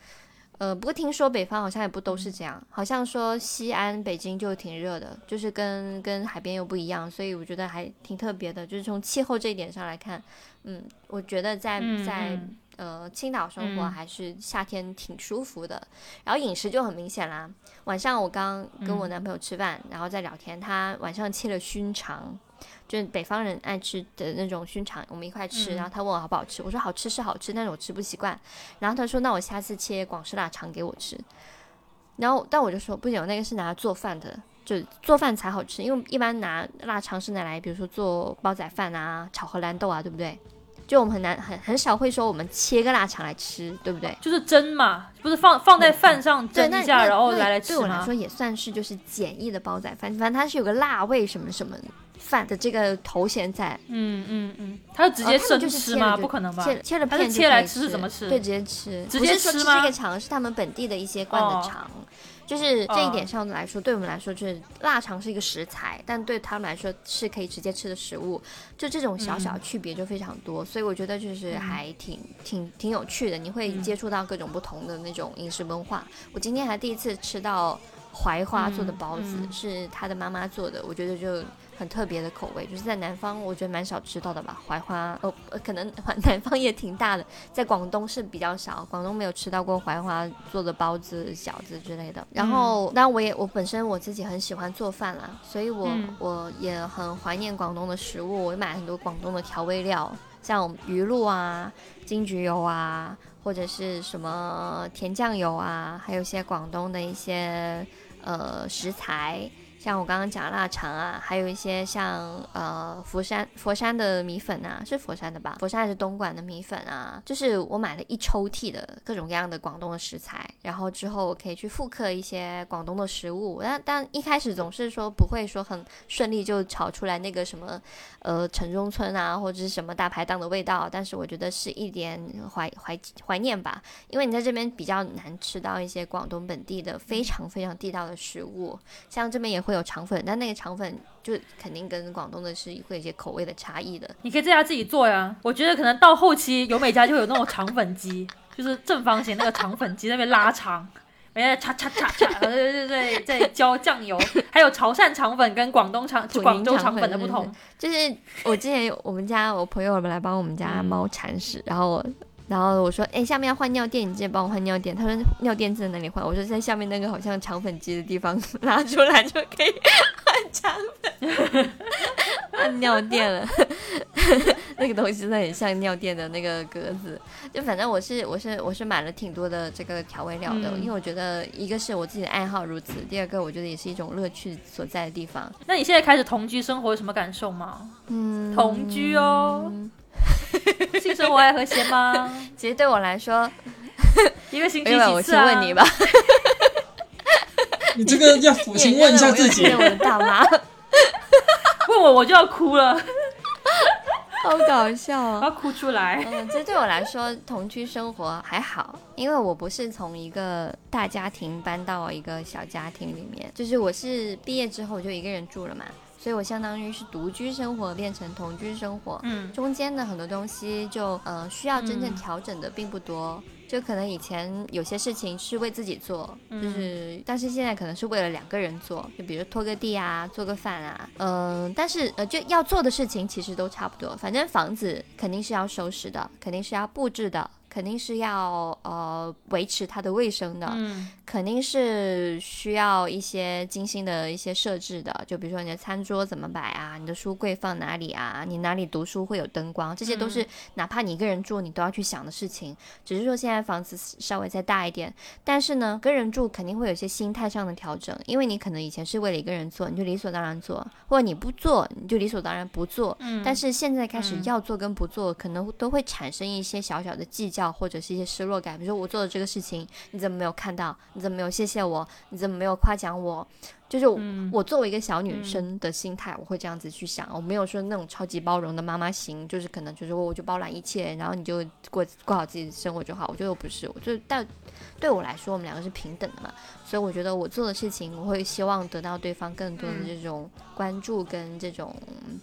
呃，不过听说北方好像也不都是这样，好像说西安、北京就挺热的，就是跟跟海边又不一样，所以我觉得还挺特别的。就是从气候这一点上来看，嗯，我觉得在嗯在嗯呃青岛生活嗯还是夏天挺舒服的。然后饮食就很明显啦，晚上我刚跟我嗯男朋友吃饭，然后在聊天，他晚上切了熏肠。就是北方人爱吃的那种熏肠，我们一块吃，嗯然后他问我好不好吃，我说好吃是好吃，但是我吃不习惯。然后他说那我下次切广式腊肠给我吃。然后但我就说不行，那个是拿来做饭的，就做饭才好吃，因为一般拿腊肠是拿来比如说做煲仔饭啊、炒荷兰豆啊，对不对？就我们很难很很少会说我们切个腊肠来吃，对不对？就是蒸嘛，不是放放在饭上蒸一下，然后来来吃吗对我来说？也算是就是简易的煲仔饭，反正它是有个辣味什么什么饭的这个头衔在，嗯嗯嗯，它就直接哦他们生就是吃吗？切不可能吧？切切了片就切来吃是怎么吃对，直接吃，直接吃吗这个肠，是他们本地的一些灌的哦肠。就是这一点哦上来说，对我们来说，就是腊肠是一个食材，但对他们来说是可以直接吃的食物。就这种小小嗯区别就非常多，所以我觉得就是还挺挺挺有趣的，你会嗯接触到各种不同的那种饮食文化。我今天还第一次吃到槐花做的嗯包子，嗯是他的妈妈做的，我觉得就很特别的口味，就是在南方我觉得蛮少吃到的吧。槐花哦，呃可能 南方也挺大的，在广东是比较少，广东没有吃到过槐花做的包子、饺子之类的。然后，当然我也我本身我自己很喜欢做饭啦，所以我、嗯我也很怀念广东的食物，我买很多广东的调味料，像鱼露啊、金桔油啊，或者是什么甜酱油啊，还有一些广东的一些呃食材。像我刚刚讲腊肠啊，还有一些像呃佛山佛山的米粉啊，是佛山的吧？佛山还是东莞的米粉啊？就是我买了一抽屉的各种各样的广东的食材，然后之后我可以去复刻一些广东的食物。但但一开始总是说不会说很顺利就炒出来那个什么呃城中村啊，或者是什么大排档的味道，但是我觉得是一点怀怀怀念吧，因为你在这边比较难吃到一些广东本地的非常非常地道的食物，像这边也会有肠粉，但那个肠粉就肯定跟广东的是会有一些口味的差异的。你可以在家自己做呀。我觉得可能到后期，有美家就会有那种肠粉机，就是正方形那个肠粉机那边拉肠，每天叉叉叉叉，对对对对，在浇酱油。还有潮汕肠粉跟广东肠、广州肠肠粉的不同。就是我之前我们家我朋友来帮我们家嗯猫铲屎，然后我。然后我说，哎，下面要换尿垫，你记得帮我换尿垫。他说尿垫在哪里换？我说在下面那个好像肠粉机的地方 拿出来就可以换肠粉，换尿垫了。那个东西真的很像尿垫的那个格子。就反正我是我是我是买了挺多的这个调味料的，嗯因为我觉得一个是我自己的爱好如此，第二个我觉得也是一种乐趣所在的地方。那你现在开始同居生活有什么感受吗？嗯，同居哦，是生活还和谐吗？其实对我来说，一个星期因为我几次啊？先问你吧，你这个要抚心问一下自己我我的大妈，问我我就要哭了，好搞笑哦。我要哭出来。嗯，这对我来说，同居生活还好，因为我不是从一个大家庭搬到一个小家庭里面，就是我是毕业之后就一个人住了嘛，所以我相当于是独居生活变成同居生活，嗯中间的很多东西就呃需要真正嗯调整的并不多。就可能以前有些事情是为自己做，嗯就是，但是现在可能是为了两个人做，就比如拖个地啊，做个饭啊，嗯、但是呃，就要做的事情其实都差不多。反正房子肯定是要收拾的，肯定是要布置的，肯定是要呃维持它的卫生的，嗯肯定是需要一些精心的一些设置的，就比如说你的餐桌怎么摆啊，你的书柜放哪里啊，你哪里读书会有灯光，这些都是哪怕你一个人住你都要去想的事情。只是说现在房子稍微再大一点，但是呢，跟人住肯定会有一些心态上的调整，因为你可能以前是为了一个人做，你就理所当然做，或者你不做你就理所当然不做。嗯，但是现在开始嗯要做跟不做，可能都会产生一些小小的计较或者是一些失落感。比如说我做的这个事情，你怎么没有看到？你怎么没有谢谢我？你怎么没有夸奖我？就是我嗯我作为一个小女生的心态，我会这样子去想。我没有说那种超级包容的妈妈型，就是可能就是我就包揽一切，然后你就过过好自己的生活就好。我觉得我不是，我就但对我来说，我们两个是平等的嘛。所以我觉得我做的事情，我会希望得到对方更多的嗯这种关注跟这种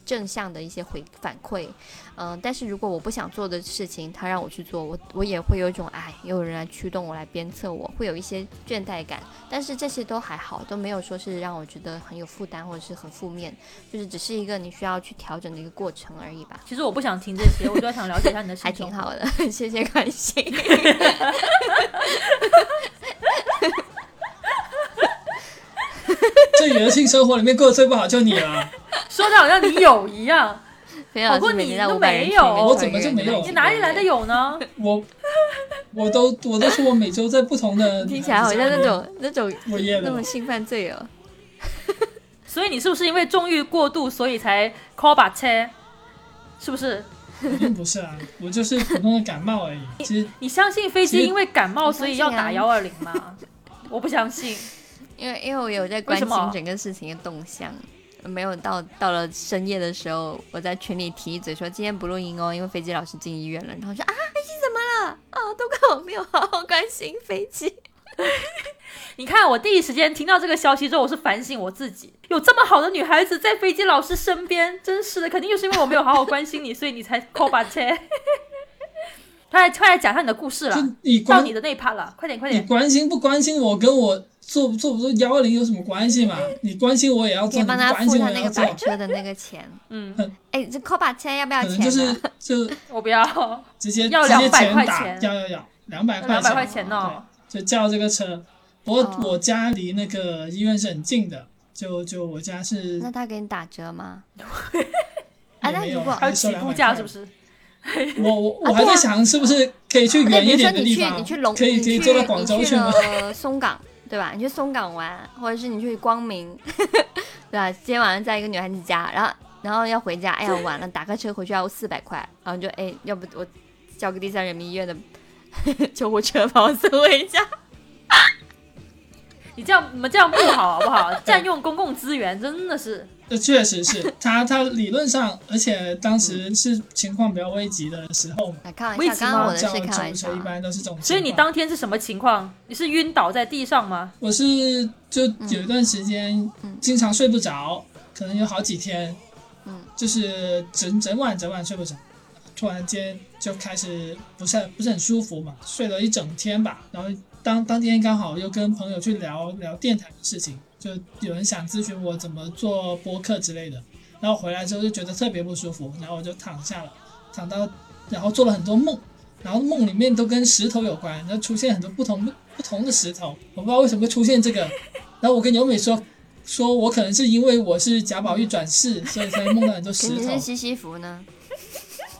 正向的一些回反馈。嗯、但是如果我不想做的事情，他让我去做，我我也会有一种哎，有人来驱动我来鞭策我，会有一些倦怠感。但是这些都还好，都没有说是让我觉得很有负担或者是很负面，就是只是一个你需要去调整的一个过程而已吧。其实我不想听这些，我就想了解一下你的 还心情。挺好的，谢谢关心。这女的性生活里面过得最不好就你了，说的好像你有一样，好过是每天在你都没有我怎么就没有你哪里来的？有呢？我我都我都说我每周在不同的听起来好像那种那种那种，性犯罪哦。所以你是不是因为纵欲过度，所以才 call 把车？是不是？肯定不是啊，我就是普通的感冒而已。其实你相信飞机因为感冒所以要打幺二零吗？我不相信。因为因为我有在关心整个事情的动向，没有到到了深夜的时候，我在群里提一嘴说今天不录音哦，因为飞机老师进医院了。然后说啊，飞机怎么了？啊，都怪我没有好好关心飞机。你看，我第一时间听到这个消息之后，我是反省我自己，有这么好的女孩子在飞机老师身边，真是的，肯定就是因为我没有好好关心你，所以你才 call 把车。快来快来讲一下你的故事了就，你关到你的那一 part 了，快点快点你。关心不关心我，跟我做不做不做幺二零有什么关系嘛？你关心我也要做，你帮他关付他那个心我也要做，板车的那个钱。嗯，哎，这扣把车要不要可能？就是 就我不要，直接要直接200钱打，块钱要要要两百块两百块钱哦。就叫这个车。不过哦我家离那个医院是很近的，就就我家是那他给你打折吗？啊，也没有那如果还有起步价是不是？我我我还在想是不是可以去远一点的你去地方，你去龙，可以你去可以坐到广州去吗？了松岗，对吧？你去松岗玩，或者是你去光明，对吧？今天晚上在一个女孩子家，然后然后要回家，哎呀晚了，打个车回去要四百块，然后就哎，要不我叫个第三人民医院的 救护车把我送回家。你这样你们这样不好好不好？占用公共资源真的是。这确实是他他理论上，而且当时是情况比较危急的时候嘛，来开玩笑，危急吗刚刚我的叫是开玩笑救护车一。般都是这种。所以你当天是什么情况？你是晕倒在地上吗？我是就有一段时间经常睡不着，可能有好几天，嗯，就是整整晚整晚睡不着，突然间就开始不是不是很舒服嘛，睡了一整天吧，然后当当天刚好又跟朋友去聊聊电台的事情，就有人想咨询我怎么做播客之类的，然后回来之后就觉得特别不舒服，然后我就躺下了，躺到然后做了很多梦。然后梦里面都跟石头有关，然后出现很多不同不同的石头，我不知道为什么会出现这个。然后我跟尤美说，说我可能是因为我是贾宝玉转世，所以才梦到很多石头。西西弗呢？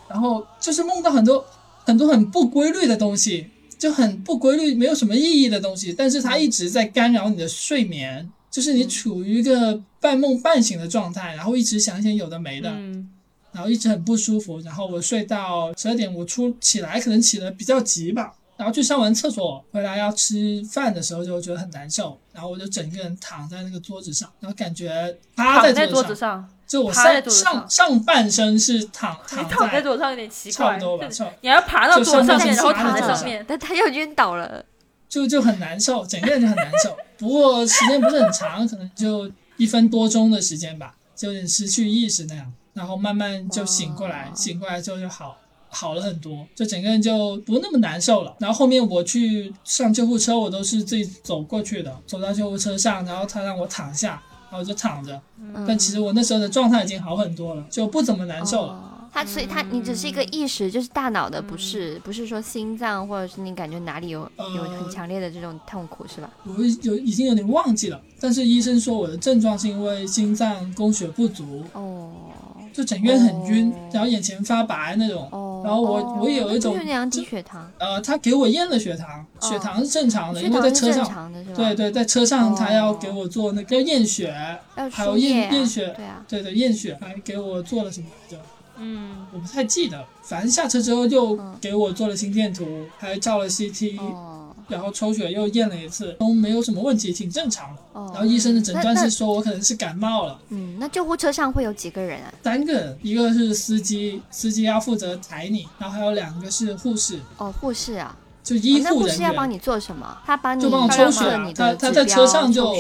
然后就是梦到很多很多很不规律的东西，就很不规律，没有什么意义的东西，但是它一直在干扰你的睡眠，就是你处于一个半梦半醒的状态，然后一直想一些有的没的。嗯，然后一直很不舒服，然后我睡到十二点，我出起来可能起的比较急吧，然后去上完厕所回来要吃饭的时候就觉得很难受，然后我就整个人躺在那个桌子上，然后感觉趴躺在桌桌子上，就我上上半身是躺你 躺躺在在桌子上有点奇怪差不，多吧，差不多你还要爬到桌子上面，然后躺在上面。但他又晕倒了。就就很难受，整个人就很难受。不过时间不是很长，可能就一分多钟的时间吧，就有点失去意识那样，然后慢慢就醒过来，醒过来之后就好好了很多，就整个人就不那么难受了。然后后面我去上救护车，我都是自己走过去的，走到救护车上，然后他让我躺下，然后我就躺着。嗯但其实我那时候的状态已经好很多了，就不怎么难受了。哦他所以他你只是一个意识，就是大脑的不适，不是说心脏或者是你感觉哪里有有很呃强烈的这种痛苦是吧？我有已经有点忘记了，但是医生说我的症状是因为心脏供血不足，哦就整个人很晕，哦然后眼前发白那种。哦，然后我哦我也有一种低血糖，呃，他给我验了血糖，血糖是正常的，血因为在车上？对，对，在车上他要哦给我做那个要验血，要还有验啊验血对啊，对对，验血还给我做了什么来着？嗯，我不太记得，反正下车之后又嗯给我做了心电图，还照了 CT，、哦然后抽血又验了一次，都没有什么问题，挺正常的。哦，然后医生的诊断是说我可能是感冒了。嗯，那救护车上会有几个人啊？三个人，一个是司机，司机要负责抬你，然后还有两个是护士，哦，护士啊，就医哦那护护人员。士要帮你做什么？他帮你就帮我抽血他他在车上就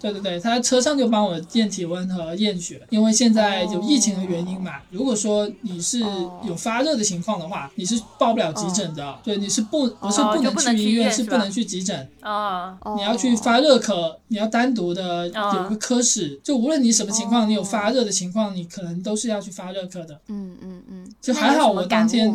对对对，他在车上就帮我验体温和验血，因为现在有疫情的原因嘛。如果说你是哦有发热的情况的话，你是报不了急诊的。对，你是不不是不能去医院，是不能去急诊。啊，哦你要去发热科，你要单独的哦有个科室，就无论你什么情况，哦你有发热的情况，你可能都是要去发热科的。嗯嗯嗯，就还好我当天？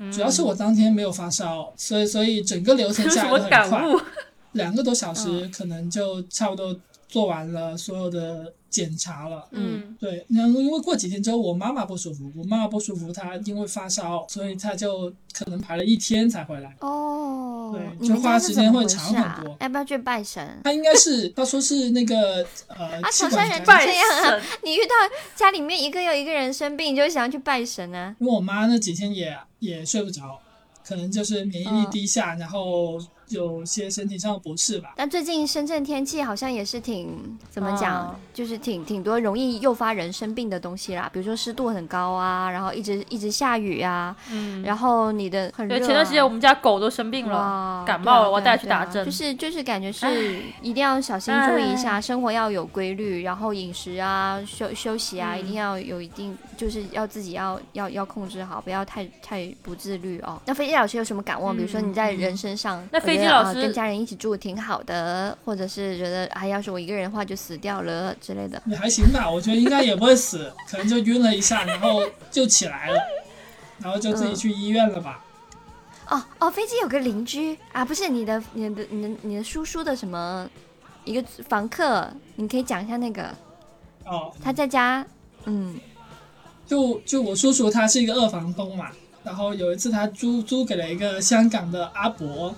嗯主要是我当天没有发烧，所以所以整个流程有下来都很快。两个多小时嗯可能就差不多做完了所有的检查了。嗯，对，然后因为过几天之后我妈妈不舒服，我妈妈不舒服，她因为发烧，所以她就可能排了一天才回来。哦，对就花时间会长很多啊要不要去拜神？她应该是她说是那个呃啊，气潮汕人管感染，这样啊！你遇到家里面一个又一个人生病，你就想要去拜神啊？因为我妈那几天也也睡不着，可能就是免疫力嗯低下，然后有些身体上的不适吧。但最近深圳天气好像也是挺怎么讲，哦就是挺挺多容易诱发人生病的东西啦，比如说湿度很高啊，然后一直一直下雨啊，嗯，然后你的很热、啊。对，前段时间我们家狗都生病了，感冒了，啊我带它去打针。就是就是感觉是一定要小心注意一下，生活要有规律，然后饮食啊、休休息啊，嗯一定要有一定，就是要自己要要要控制好，不要太太不自律哦。那飞机老师有什么感悟？比如说你在人身上，那我觉啊跟家人一起住挺好的，或者是觉得啊，要是我一个人的话就死掉了之类的。也还行吧，我觉得应该也不会死，可能就晕了一下，然后就起来了，然后就自己去医院了吧。哦哦，飞机有个邻居啊，不是你的你的你的你的叔叔的什么一个房客，你可以讲一下那个哦，他在家，嗯。就就我叔叔他是一个二房东嘛，然后有一次他租租给了一个香港的阿伯，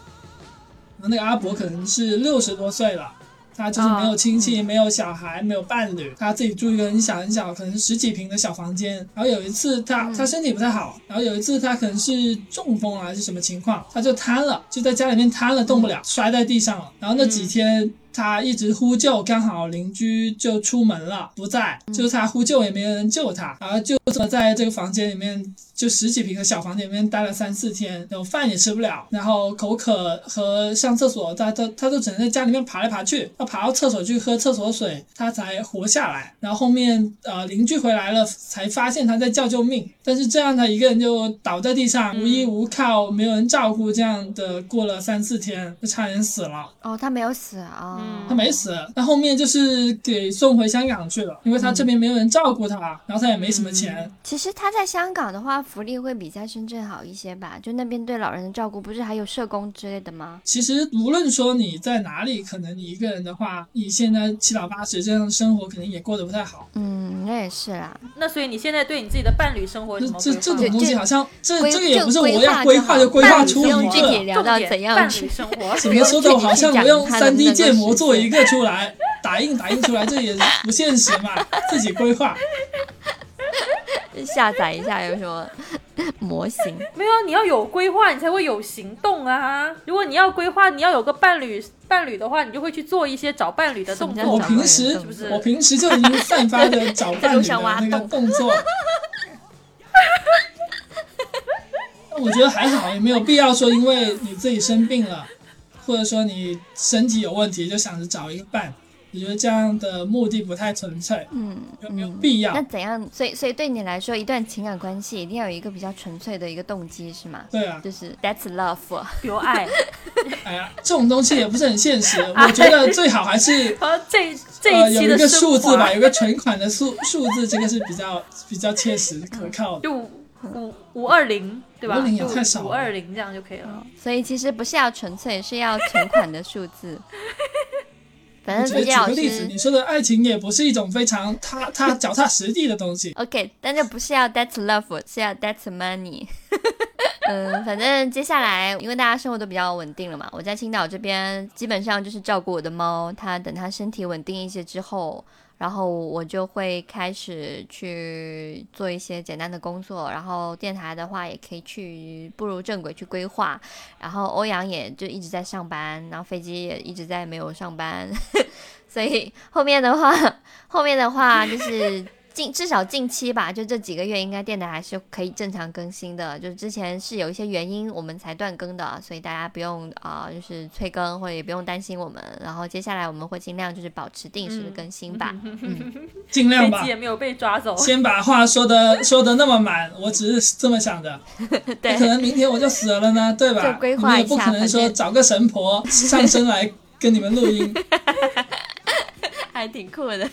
那个阿伯可能是六十多岁了。他就是没有亲戚，没有小孩，没有伴侣，他自己住一个很小很小，可能十几平的小房间。然后有一次他他身体不太好，然后有一次他可能是中风啊还是什么情况，他就瘫了，就在家里面瘫了，动不了，摔在地上了。然后那几天他一直呼救，刚好邻居就出门了，不在，就是他呼救也没人救他，然后就这么在这个房间里面，就十几平的小房间里面待了三四天，然后饭也吃不了，然后口渴和上厕所，他他他都只能在家里面爬来爬去，要爬到厕所去喝厕所水，他才活下来。然后后面呃邻居回来了，才发现他在叫救命，但是这样他一个人就倒在地上，无依无靠，没有人照顾，这样的过了三四天，就差点死了。哦，他没有死啊、嗯他没死，他后面就是给送回香港去了，因为他这边没有人照顾他，然后他也没什么钱。其实他在香港的话，福利会比在深圳好一些吧？就那边对老人的照顾，不是还有社工之类的吗？其实无论说你在哪里，可能你一个人的话，你现在七老八十这样的生活，可能也过得不太好。嗯，那也是啦。那所以你现在对你自己的伴侣生活有这这？这种东西好像这这个也不是我就规划要规划就规划出不用具体，聊 到怎样伴去侣生活？怎么说的好像我用 三 D 建模做一个。出来，打印打印出来，这也不现实嘛，自己规划。下载一下有什么模型。没有啊，你要有规划，你才会有行动啊。如果你要规划，你要有个伴侣伴侣的话，你就会去做一些找伴侣的动作。我平时是不是我平时就已经散发着找伴侣的那个动作。那我觉得还好，也没有必要说因为你自己生病了，或者说你身体有问题就想着找一个伴。我觉得这样的目的不太纯粹，嗯，有没有必要那？怎样？所以，所以对你来说，一段情感关系一定要有一个比较纯粹的一个动机，是吗？对啊，就是 that's love。比如爱，哎呀，这种东西也不是很现实。我觉得最好还是 和这这呃有一个一期的数字吧，有个存款的数数字，这个是比较比较切实可靠的。就五五五二零，对吧？520也就太少了五二零这样就可以了。所以其实不是要纯粹，是要存款的数字。反正举个例子，师你说的爱情也不是一种非常踏踏 脚踏实地的东西。OK，但这不是要 that's love，是要 that's money。嗯，反正接下来因为大家生活都比较稳定了嘛，我在青岛这边基本上就是照顾我的猫，它等它身体稳定一些之后，然后我就会开始去做一些简单的工作，然后电台的话也可以去步入正轨去规划，然后欧阳也就一直在上班，然后飞机也一直在没有上班，所以后面的话，后面的话就是近至少近期吧，就这几个月应该电台还是可以正常更新的。就是之前是有一些原因我们才断更的，所以大家不用啊、就是催更或者也不用担心我们。然后接下来我们会尽量就是保持定时的更新吧。尽量吧飞机，也没有被抓走。先把话说的说的那么满，我只是这么想的。对可能明天我就死了呢，对吧？就规划一下你也不可能说找个神婆上身来跟你们录音。还挺酷的。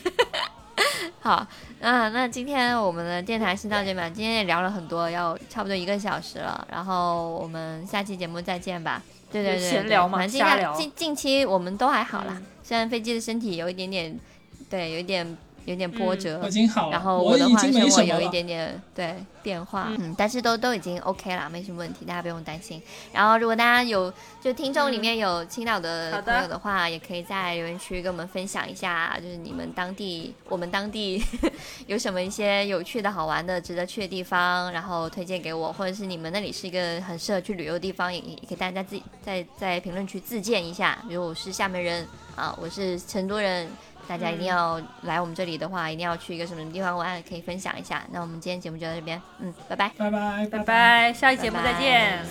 好，那那今天我们的电台新到这边吧，今天也聊了很多，要差不多一个小时了，然后我们下期节目再见吧。对对对对，闲聊嘛瞎聊近近期我们都还好啦，嗯虽然飞机的身体有一点点，对，有一点有点波嗯折。我已经好了，然后我的话生。活有一点点对变化，嗯，但是都都已经 OK 啦，没什么问题，大家不用担心。然后如果大家有就听众里面有青岛的朋友的话，也可以在留言区跟我们分享一下，就是你们当地我们当地 有什么一些有趣的好玩的、值得去的地方，然后推荐给我，或者是你们那里是一个很适合去旅游的地方，也也可以大家自己在在评论区自荐一下。比如我是厦门人啊，我是成都人。大家一定要来我们这里的话一定要去一个什么地方玩可以分享一下。那我们今天节目就到这边。嗯拜拜。拜拜拜拜。下期节目再见。